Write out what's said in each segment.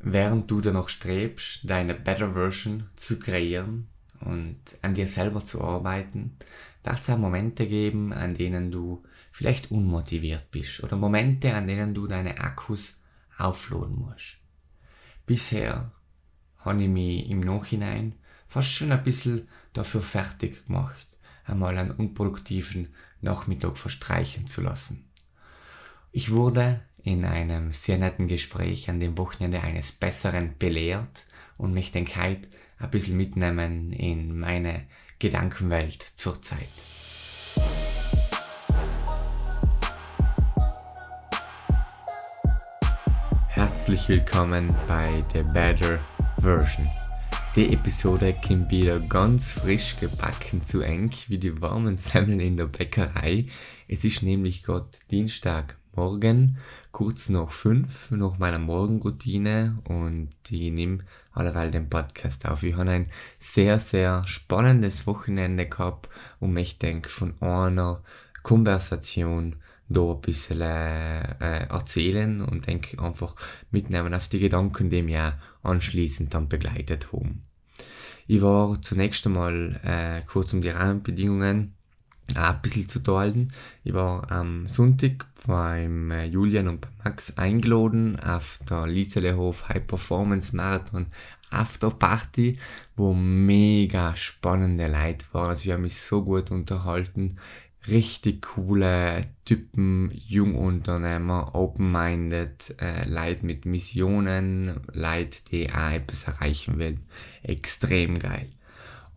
während du danach strebst, deine Better Version zu kreieren und an dir selber zu arbeiten, wird es auch Momente geben, an denen du vielleicht unmotiviert bist oder Momente, an denen du deine Akkus aufladen musst. Bisher habe ich mich im Nachhinein fast schon ein bisschen dafür fertig gemacht, einmal einen unproduktiven Nachmittag verstreichen zu lassen. Ich wurde in einem sehr netten Gespräch an dem Wochenende eines Besseren belehrt und mich den heute ein bisschen mitnehmen in meine Gedankenwelt zurzeit. Herzlich willkommen bei The Better Version. Die Episode kommt wieder ganz frisch gebacken zu eng wie die warmen Semmeln in der Bäckerei. Es ist nämlich gerade Dienstag Morgen, kurz nach fünf, nach meiner Morgenroutine und ich nehme alleweil den Podcast auf. Ich habe ein sehr, sehr spannendes Wochenende gehabt und ich denke von einer Konversation da ein bisschen äh, erzählen und denke einfach mitnehmen auf die Gedanken, die mich anschließend dann begleitet haben. Ich war zunächst einmal äh, kurz um die Rahmenbedingungen ein bisschen zu teilen. Ich war am Sonntag beim äh, Julian und Max eingeladen auf der Lieselehof High Performance Marathon After Party, wo mega spannende Leute waren. Also ich habe mich so gut unterhalten. Richtig coole Typen, Jungunternehmer, open-minded, äh, Leute mit Missionen, Leute, die auch etwas erreichen wollen. Extrem geil.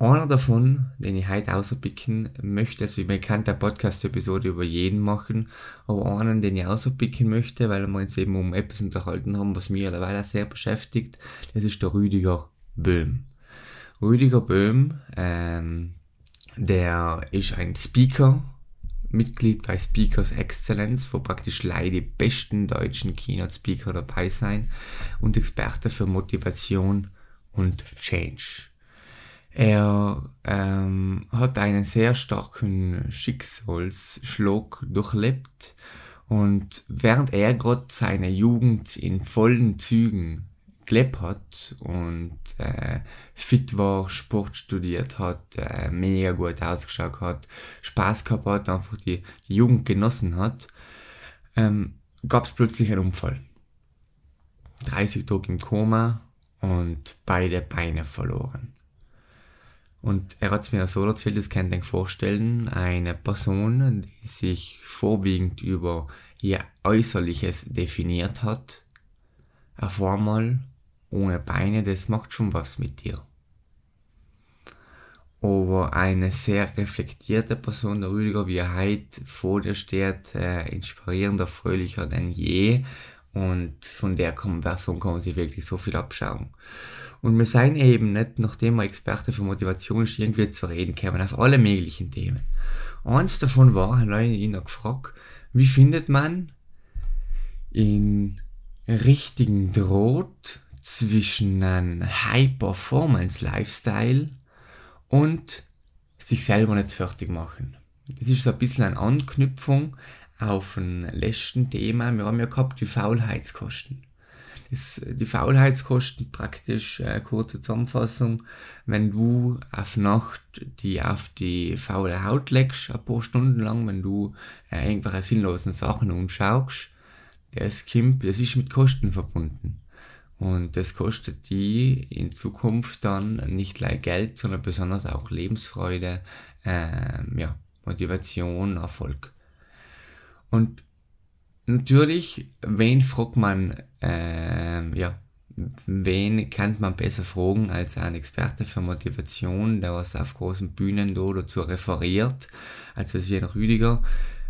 Einer davon, den ich heute auspicken möchte, also ich kann der Podcast-Episode über jeden machen, aber einen, den ich auspicken möchte, weil wir uns eben um etwas unterhalten haben, was mich mittlerweile sehr beschäftigt, das ist der Rüdiger Böhm. Rüdiger Böhm, ähm, der ist ein Speaker, Mitglied bei Speakers Excellence, wo praktisch leider die besten deutschen Keynote-Speaker dabei sein und Experte für Motivation und Change. Er ähm, hat einen sehr starken Schicksalsschlag durchlebt und während er gerade seine Jugend in vollen Zügen gelebt hat und äh, fit war, Sport studiert hat, äh, mega gut ausgeschaut hat, Spaß gehabt hat, einfach die, die Jugend genossen hat, ähm, gab es plötzlich einen Unfall. 30 Tage im Koma und beide Beine verloren. Und er hat es mir so erzählt, das kann ich mir vorstellen, eine Person, die sich vorwiegend über ihr Äußerliches definiert hat, auf einmal ohne Beine, das macht schon was mit dir. Aber eine sehr reflektierte Person, der Rüdiger, wie er heute vor dir steht, äh, inspirierender, fröhlicher denn je. Und von der Person kann man sich wirklich so viel abschauen. Und wir seien eben nicht, nachdem wir Experte für Motivation ist, irgendwie zu reden kämen, auf alle möglichen Themen. Eins davon war, habe ich ihn gefragt, wie findet man in richtigen Draht zwischen einem High-Performance-Lifestyle und sich selber nicht fertig machen. Das ist so ein bisschen eine Anknüpfung auf ein letzten Thema. Wir haben ja gehabt die Faulheitskosten ist die Faulheitskosten praktisch, äh, kurze Zusammenfassung, wenn du auf Nacht die auf die faule Haut legst, ein paar Stunden lang, wenn du äh, irgendwelche sinnlosen Sachen anschaust, das kommt, das ist mit Kosten verbunden. Und das kostet die in Zukunft dann nicht gleich Geld, sondern besonders auch Lebensfreude, äh, ja, Motivation, Erfolg. Und natürlich, wen fragt man, äh, ja, wen kann man besser fragen als ein Experte für Motivation, der was auf großen Bühnen da dazu referiert, als es wie ein Rüdiger,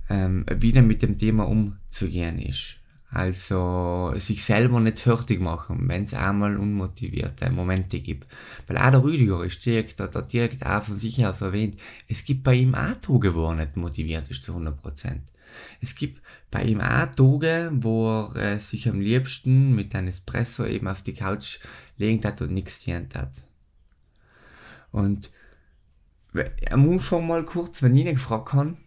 ähm, wie denn mit dem Thema umzugehen ist. Also sich selber nicht fertig machen, wenn es einmal unmotivierte Momente gibt. Weil auch der Rüdiger ist direkt, hat er direkt auch von sich aus erwähnt, es gibt bei ihm auch Tage, wo er nicht motiviert ist zu 100%. Es gibt bei ihm auch Tage, wo er äh, sich am liebsten mit einem Espresso eben auf die Couch legen hat und nichts dient hat. Und am Anfang mal kurz, wenn ich ihn gefragt habe,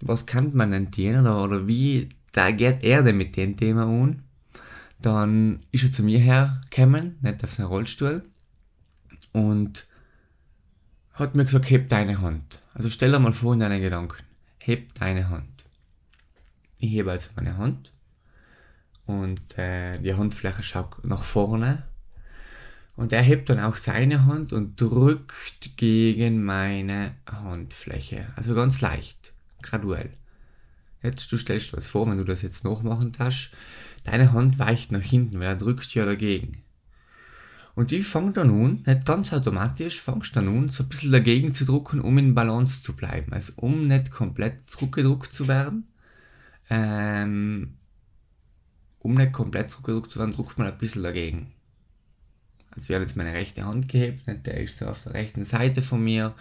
was kann man denn dienen oder, oder wie da geht er denn mit dem Thema um, dann ist er zu mir hergekommen, nicht auf seinen Rollstuhl, und hat mir gesagt, heb deine Hand. Also stell dir mal vor in deinen Gedanken, heb deine Hand. Ich hebe also meine Hand und äh, die Handfläche schaut nach vorne und er hebt dann auch seine Hand und drückt gegen meine Handfläche. Also ganz leicht, graduell. Jetzt, du stellst dir das vor, wenn du das jetzt nachmachen darfst, deine Hand weicht nach hinten, weil er drückt ja dagegen. Und ich fange dann nun, nicht ganz automatisch, fangst dann nun so ein bisschen dagegen zu drucken, um in Balance zu bleiben. Also um nicht komplett zurückgedruckt zu werden. Ähm, um nicht komplett zurückgedruckt zu werden, druckt man ein bisschen dagegen. Also ich habe jetzt meine rechte Hand gehebt, der ist so auf der rechten Seite von mir,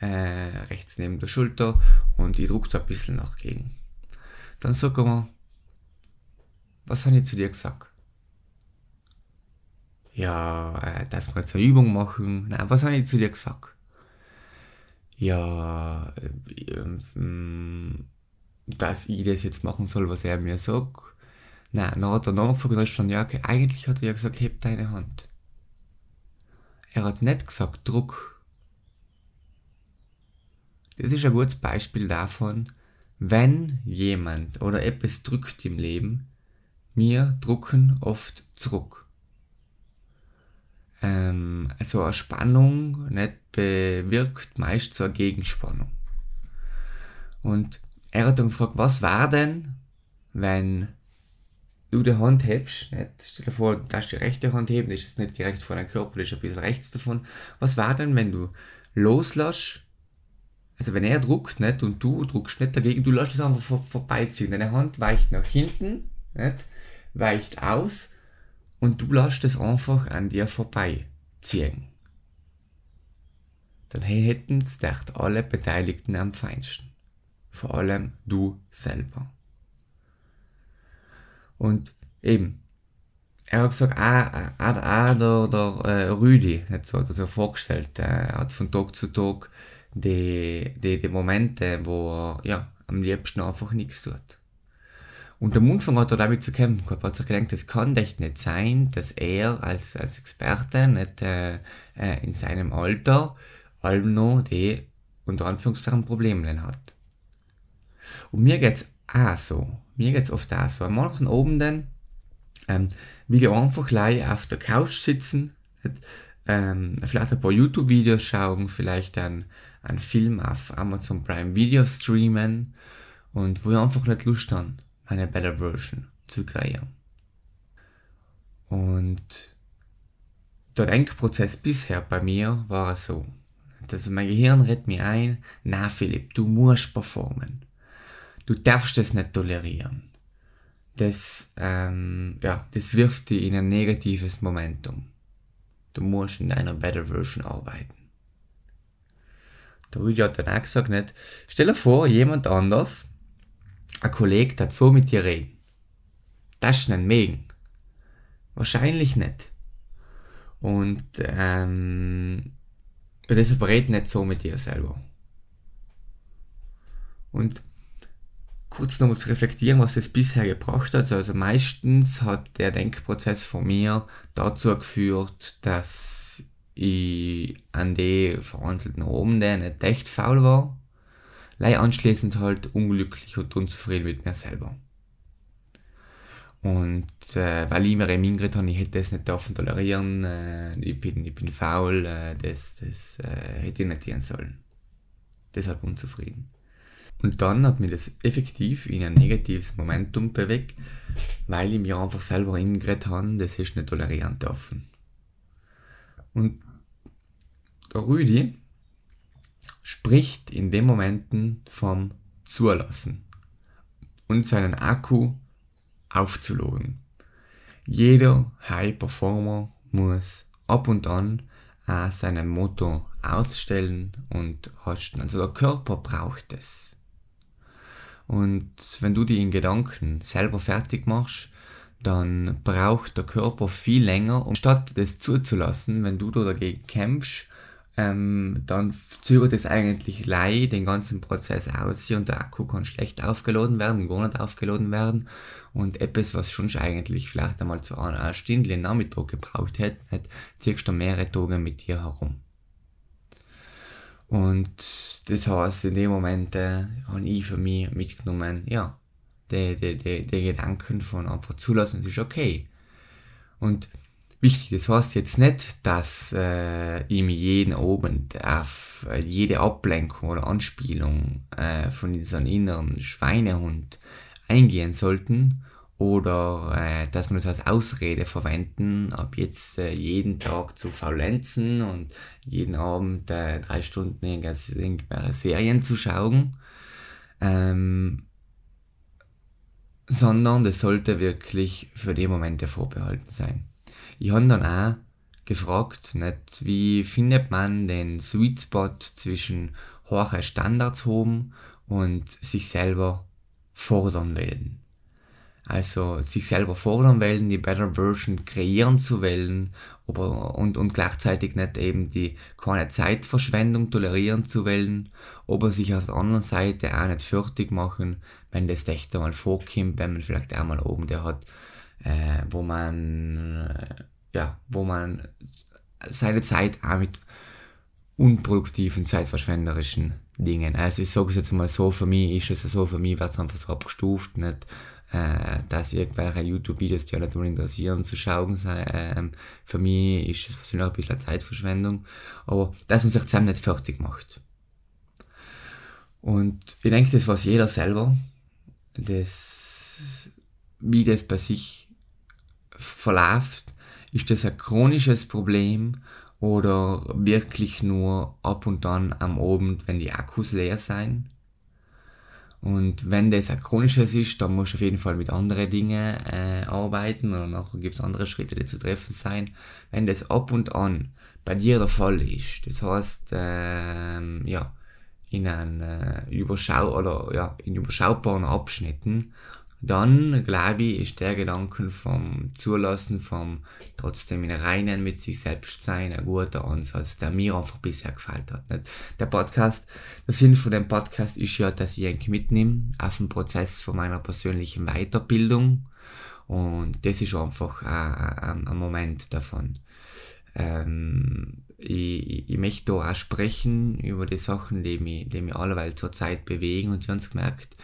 äh, rechts neben der Schulter und ich drücke da ein bisschen nach gegen. Dann sag ich mir, was habe ich zu dir gesagt? Ja, äh, dass wir jetzt eine Übung machen. Nein, was habe ich zu dir gesagt? Ja, äh, äh, dass ich das jetzt machen soll, was er mir sagt. Nein, dann hat er nachgefragt, schon, ja, okay, eigentlich hat er ja gesagt, heb deine Hand. Er hat nicht gesagt Druck. Das ist ein gutes Beispiel davon, wenn jemand oder etwas drückt im Leben, wir drucken oft zurück. Ähm, also eine Spannung nicht bewirkt meist so eine Gegenspannung. Und er hat dann gefragt, was war denn, wenn du die Hand hebst, nicht? stell dir vor, du darfst die rechte Hand heben, das ist nicht direkt vor deinem Körper, das ist ein bisschen rechts davon. Was war denn, wenn du loslässt, also wenn er druckt nicht, und du druckst nicht dagegen, du lässt es einfach vor, vorbeiziehen. Deine Hand weicht nach hinten, nicht? weicht aus und du lässt es einfach an dir vorbeiziehen. Dann hätten es alle Beteiligten am feinsten. Vor allem du selber. Und eben, er hat gesagt, ah, ah, ah der, der äh, Rüdi, hat so das er vorgestellt, äh, er hat von Tag zu Tag die, die, die Momente, wo er ja, am liebsten einfach nichts tut. Und am Anfang hat er damit zu kämpfen gehabt, hat sich gedacht, es kann echt nicht sein, dass er als, als Experte nicht äh, äh, in seinem Alter allem noch die unter Anführungszeichen Probleme hat. Und mir geht's auch so. Mir geht's oft auch so. An manchen Abenden ähm, will ich einfach auf der Couch sitzen, ähm, vielleicht ein paar YouTube-Videos schauen, vielleicht einen, einen Film auf Amazon Prime Video streamen und wo ich einfach nicht Lust habe, eine Better Version zu kreieren. Und der Denkprozess bisher bei mir war so. Also mein Gehirn redet mir ein, na Philipp, du musst performen. Du darfst es nicht tolerieren. Das, ähm, ja, das wirft dich in ein negatives Momentum. Du musst in deiner Better Version arbeiten. Der Rüdi hat dann auch gesagt, nicht, stell dir vor, jemand anders, ein Kollege, der so mit dir reden. Das ist nicht mögen. Wahrscheinlich nicht. Und ähm, deshalb red nicht so mit dir selber. Und kurz nochmal zu reflektieren, was es bisher gebracht hat. Also meistens hat der Denkprozess von mir dazu geführt, dass ich an die verhandelten Abenden nicht echt faul war, lei anschließend halt unglücklich und unzufrieden mit mir selber. Und äh, weil ich mir ingrid habe, ich hätte das nicht dürfen tolerieren, äh, ich, bin, ich bin faul, äh, das, das äh, hätte ich nicht tun sollen. Deshalb unzufrieden. Und dann hat mich das effektiv in ein negatives Momentum bewegt, weil ich mir einfach selber eingeredet habe, das ist nicht tolerieren dürfen. Und der Rüdi spricht in den Momenten vom Zulassen und seinen Akku aufzuladen. Jeder High Performer muss ab und an auch seinen Motor ausstellen und rasten. Also der Körper braucht es. Und wenn du die in Gedanken selber fertig machst, dann braucht der Körper viel länger, um statt das zuzulassen, wenn du da dagegen kämpfst, ähm, dann zögert es eigentlich lei den ganzen Prozess aus und der Akku kann schlecht aufgeladen werden, gar nicht aufgeladen werden. Und etwas, was schon eigentlich vielleicht einmal zu einer Stunde Nachmittag gebraucht hätte, ziehst du mehrere Tage mit dir herum. Und das heißt, in dem Moment äh, habe ich für mich mitgenommen, ja, die, die, die, die Gedanken von einfach zulassen, es ist okay. Und wichtig, das heißt jetzt nicht, dass äh, ihm jeden Abend auf jede Ablenkung oder Anspielung äh, von diesem inneren Schweinehund eingehen sollten oder äh, dass man das als Ausrede verwenden, ab jetzt äh, jeden Tag zu faulenzen und jeden Abend äh, drei Stunden irgendwelche Serien zu schauen, ähm, sondern das sollte wirklich für die Momente vorbehalten sein. Ich habe dann auch gefragt, nicht, wie findet man den Sweet Spot zwischen hohen Standards haben und sich selber fordern wollen also sich selber fordern wollen, die Better Version kreieren zu wollen aber, und, und gleichzeitig nicht eben die keine Zeitverschwendung tolerieren zu wollen, aber sich auf der anderen Seite auch nicht fertig machen, wenn das echt einmal vorkommt, wenn man vielleicht einmal oben der hat, äh, wo man äh, ja, wo man seine Zeit auch mit unproduktiven, zeitverschwenderischen Dingen. Also ich sage es jetzt mal so, für mich ist es so, für mich wird es einfach so abgestuft, nicht äh, dass irgendwelche YouTube-Videos, die nicht interessieren, zu schauen sein. Ähm, für mich ist das persönlich ein bisschen Zeitverschwendung, aber dass man sich zusammen nicht fertig macht. Und ich denke, das weiß jeder selber, das, wie das bei sich verläuft. Ist das ein chronisches Problem oder wirklich nur ab und an am Abend, wenn die Akkus leer sein? Und wenn das ein chronisches ist, dann musst du auf jeden Fall mit anderen Dingen äh, arbeiten oder nachher gibt es andere Schritte, die zu treffen sein. Wenn das ab und an bei dir der Fall ist, das heißt, ähm, ja, in einem äh, Überschau oder ja, in überschaubaren Abschnitten dann, glaube ich, ist der Gedanke vom Zulassen, vom trotzdem in Reinen mit sich selbst sein, ein guter Ansatz, der mir einfach bisher gefällt hat. Nicht? Der Podcast, der Sinn von dem Podcast ist ja, dass ich ihn mitnehme auf den Prozess von meiner persönlichen Weiterbildung. Und das ist einfach ein, ein Moment davon. Ähm, ich, ich möchte da auch sprechen über die Sachen, die mich, die mich alleweil zur Zeit bewegen und ich habe gemerkt,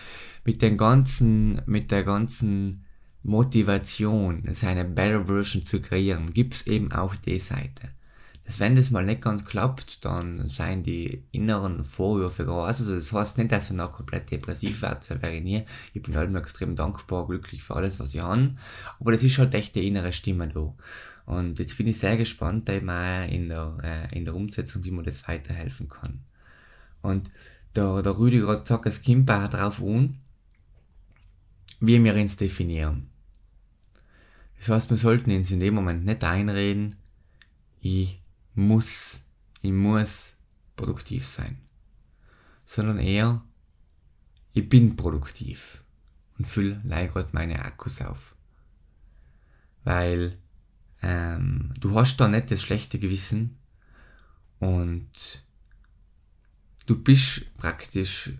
mit den ganzen, mit der ganzen Motivation, seine Better Version zu kreieren, gibt es eben auch die Seite. Dass wenn das mal nicht ganz klappt, dann seien die inneren Vorwürfe groß. Also das heißt nicht, dass ich noch komplett depressiv werde, das wäre ich nie. Ich bin halt mir extrem dankbar, glücklich für alles, was ich habe. Aber das ist halt echt die innere Stimme da. Und jetzt bin ich sehr gespannt eben auch in der, äh, in der Umsetzung, wie man das weiterhelfen kann. Und der, der Rüdiger hat es kommt auch darauf an, wie wir uns definieren. Das heißt, wir sollten uns in dem Moment nicht einreden, ich muss, ich muss produktiv sein, sondern eher, ich bin produktiv und fülle gerade meine Akkus auf. Weil ähm, du hast da nicht das schlechte Gewissen und du bist praktisch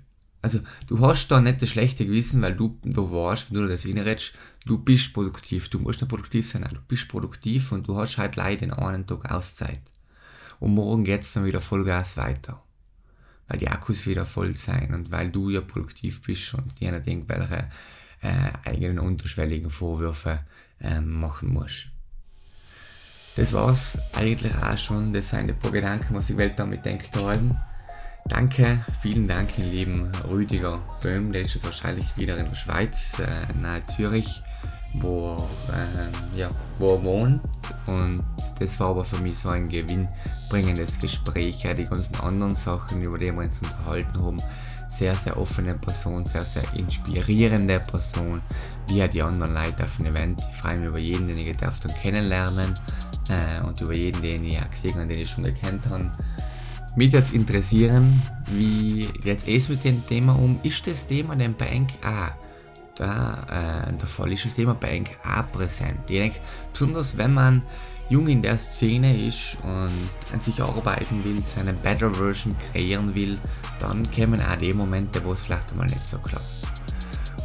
also du hast da nicht das schlechte Gewissen, weil du, du weißt, wenn du das reinredest, du bist produktiv. Du musst nicht produktiv sein, du bist produktiv und du hast halt leider den einen Tag Auszeit. Und morgen geht es dann wieder Vollgas weiter. Weil die Akkus wieder voll sein und weil du ja produktiv bist und dir nicht irgendwelche äh, eigenen unterschwelligen Vorwürfe äh, machen musst. Das war's eigentlich auch schon. Das sind ein paar Gedanken, was ich damit denkt haben. Danke, vielen Dank, ihr lieben Rüdiger Böhm, der ist jetzt wahrscheinlich wieder in der Schweiz, äh, nahe Zürich, wo, äh, ja, wo er wohnt. Und das war aber für mich so ein gewinnbringendes Gespräch. Ja, die ganzen anderen Sachen, über die wir uns unterhalten haben, sehr, sehr offene Person, sehr, sehr inspirierende Person, wie ja die anderen Leute auf dem Event. Ich freue mich über jeden, den ich darf kennenlernen äh, und über jeden, den ich auch gesehen habe, den ich schon gekannt habe. Mich jetzt interessieren, wie jetzt es mit dem Thema um? Ist das Thema denn bei auch da, äh, der Fall? Ist das Thema bei auch präsent? Ich denke, besonders wenn man jung in der Szene ist und an sich arbeiten will, seine Better Version kreieren will, dann kommen auch die Momente, wo es vielleicht einmal nicht so klappt.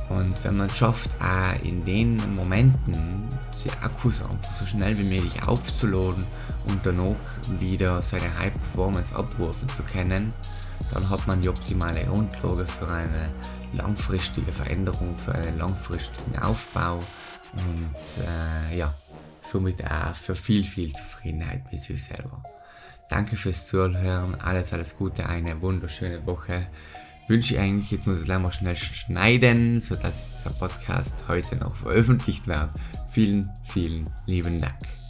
Und wenn man es schafft, auch in den Momenten die Akkus einfach so schnell wie möglich aufzuladen und danach wieder seine High Performance abrufen zu können, dann hat man die optimale Grundlage für eine langfristige Veränderung, für einen langfristigen Aufbau und äh, ja, somit auch für viel, viel Zufriedenheit mit sich selber. Danke fürs Zuhören, alles, alles Gute, eine wunderschöne Woche. Wünsche ich eigentlich, jetzt muss ich es mal schnell schneiden, sodass der Podcast heute noch veröffentlicht wird. Vielen, vielen lieben Dank.